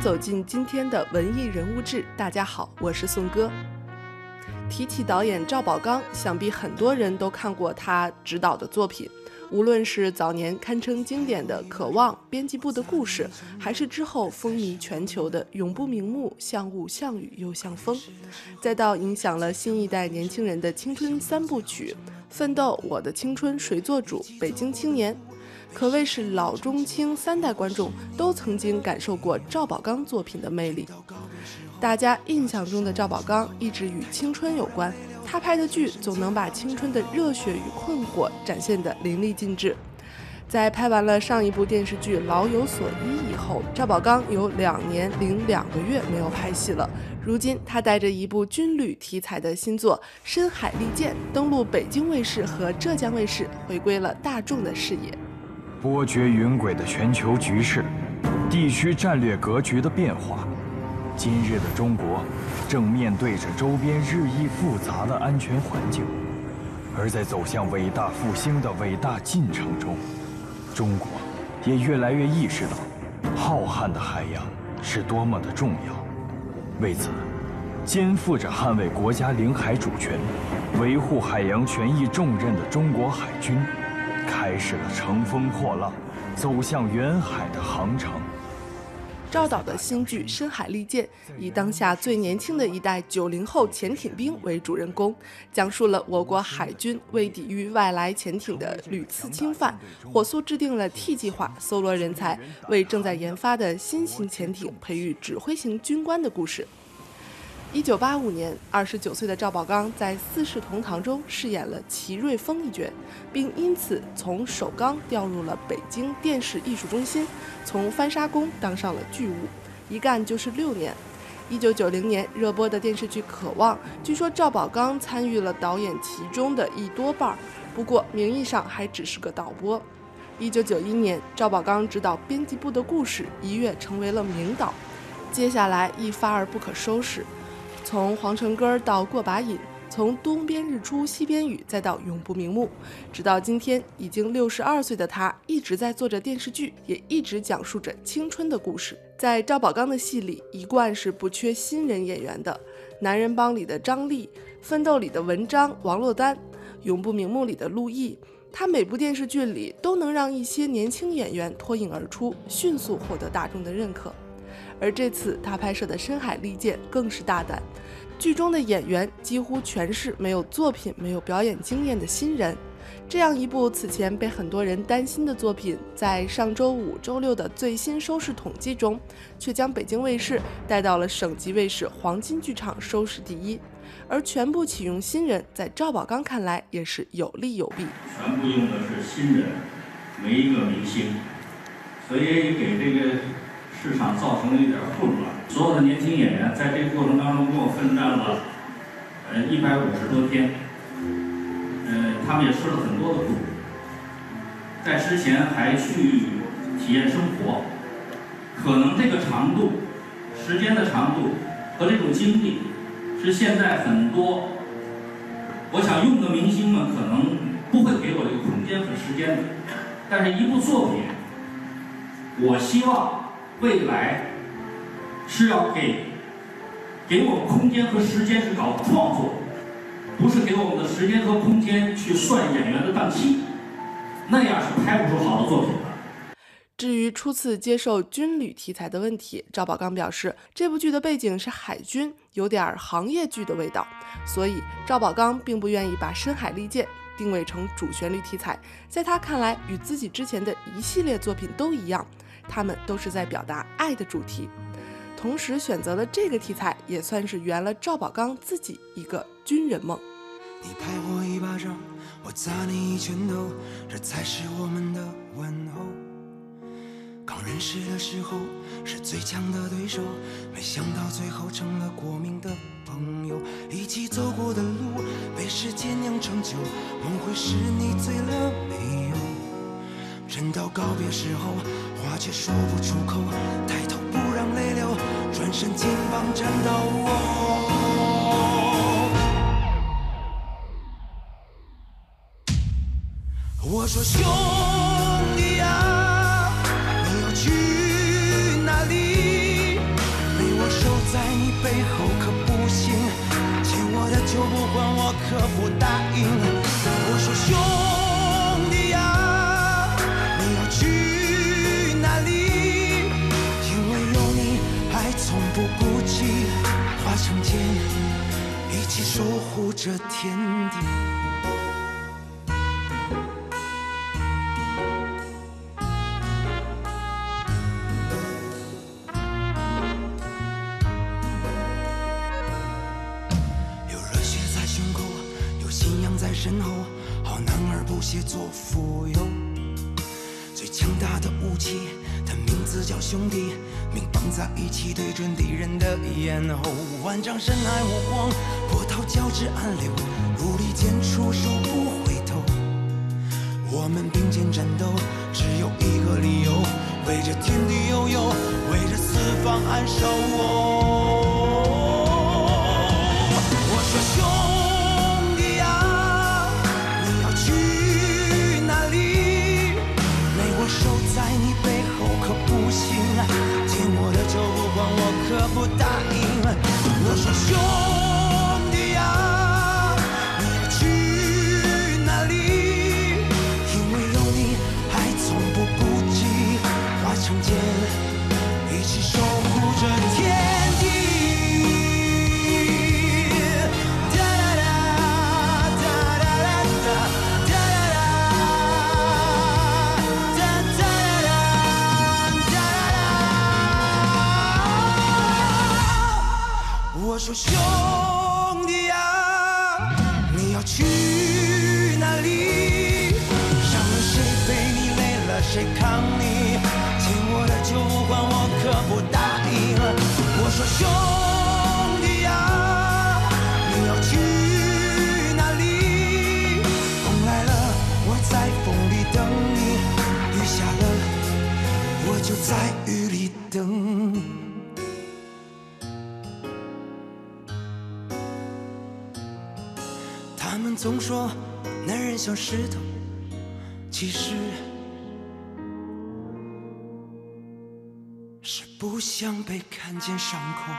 走进今天的文艺人物志。大家好，我是宋哥。提起导演赵宝刚，想必很多人都看过他执导的作品。无论是早年堪称经典的《渴望》《编辑部的故事》，还是之后风靡全球的《永不瞑目》《像雾像雨又像风》，再到影响了新一代年轻人的青春三部曲《奋斗》《我的青春谁做主》《北京青年》，可谓是老中青三代观众都曾经感受过赵宝刚作品的魅力。大家印象中的赵宝刚一直与青春有关。他拍的剧总能把青春的热血与困惑展现得淋漓尽致。在拍完了上一部电视剧《老有所依》以后，赵宝刚有两年零两个月没有拍戏了。如今，他带着一部军旅题材的新作《深海利剑》登陆北京卫视和浙江卫视，回归了大众的视野。波谲云诡的全球局势，地区战略格局的变化。今日的中国，正面对着周边日益复杂的安全环境，而在走向伟大复兴的伟大进程中，中国也越来越意识到，浩瀚的海洋是多么的重要。为此，肩负着捍卫国家领海主权、维护海洋权益重任的中国海军，开始了乘风破浪、走向远海的航程。赵导的新剧《深海利剑》以当下最年轻的一代九零后潜艇兵为主人公，讲述了我国海军为抵御外来潜艇的屡次侵犯，火速制定了 T 计划，搜罗人才，为正在研发的新型潜艇培育指挥型军官的故事。一九八五年，二十九岁的赵宝刚在《四世同堂》中饰演了齐瑞峰一角，并因此从首钢调入了北京电视艺术中心，从翻砂工当上了剧务，一干就是六年。一九九零年热播的电视剧《渴望》，据说赵宝刚参与了导演其中的一多半儿，不过名义上还只是个导播。一九九一年，赵宝刚执导《编辑部的故事》，一跃成为了名导，接下来一发而不可收拾。从皇城根儿到过把瘾，从东边日出西边雨，再到永不瞑目，直到今天已经六十二岁的他，一直在做着电视剧，也一直讲述着青春的故事。在赵宝刚的戏里，一贯是不缺新人演员的，《男人帮》里的张力，《奋斗》里的文章、王珞丹，《永不瞑目》里的陆毅，他每部电视剧里都能让一些年轻演员脱颖而出，迅速获得大众的认可。而这次他拍摄的《深海利剑》更是大胆，剧中的演员几乎全是没有作品、没有表演经验的新人。这样一部此前被很多人担心的作品，在上周五、周六的最新收视统计中，却将北京卫视带到了省级卫视黄金剧场收视第一。而全部启用新人，在赵宝刚看来也是有利有弊。全部用的是新人，没一个明星，所以给这个。市场造成了一点混乱，所有的年轻演员在这个过程当中跟我奋战了，呃，一百五十多天，呃，他们也吃了很多的苦，在之前还去体验生活，可能这个长度、时间的长度和这种经历，是现在很多我想用的明星们可能不会给我这个空间和时间的，但是一部作品，我希望。未来是要给给我们空间和时间去搞创作，不是给我们的时间和空间去算演员的档期，那样是拍不出好的作品的。至于初次接受军旅题材的问题，赵宝刚表示，这部剧的背景是海军，有点行业剧的味道，所以赵宝刚并不愿意把《深海利剑》定位成主旋律题材。在他看来，与自己之前的一系列作品都一样。他们都是在表达爱的主题，同时选择了这个题材，也算是圆了赵宝刚自己一个军人梦。你拍我一巴掌，我砸你一拳头，这才是我们的问候。刚认识的时候是最强的对手，没想到最后成了过命的朋友。一起走过的路被时间酿成酒，梦会使你醉了没有？真到告别时候。话却说不出口，抬头不让泪流，转身肩膀颤抖。我说兄弟啊，你要去哪里？没我守在你背后可不行，欠我的就不还，我可不答应。我说兄。守护着天地。有热血在胸口，有信仰在身后，好男儿不屑做富有。最强大的武器，它名字叫兄弟，命绑在一起，对准敌人的咽喉。万丈深海无光，波涛交织暗流，如利剑出手不回头。我们并肩战斗，只有一个理由，为这天地悠悠，为这四方安守。要去哪里？伤了谁陪你，累了谁扛你？欠我的酒不还，我可不答应。我说兄他们总说男人像石头，其实是不想被看见伤口。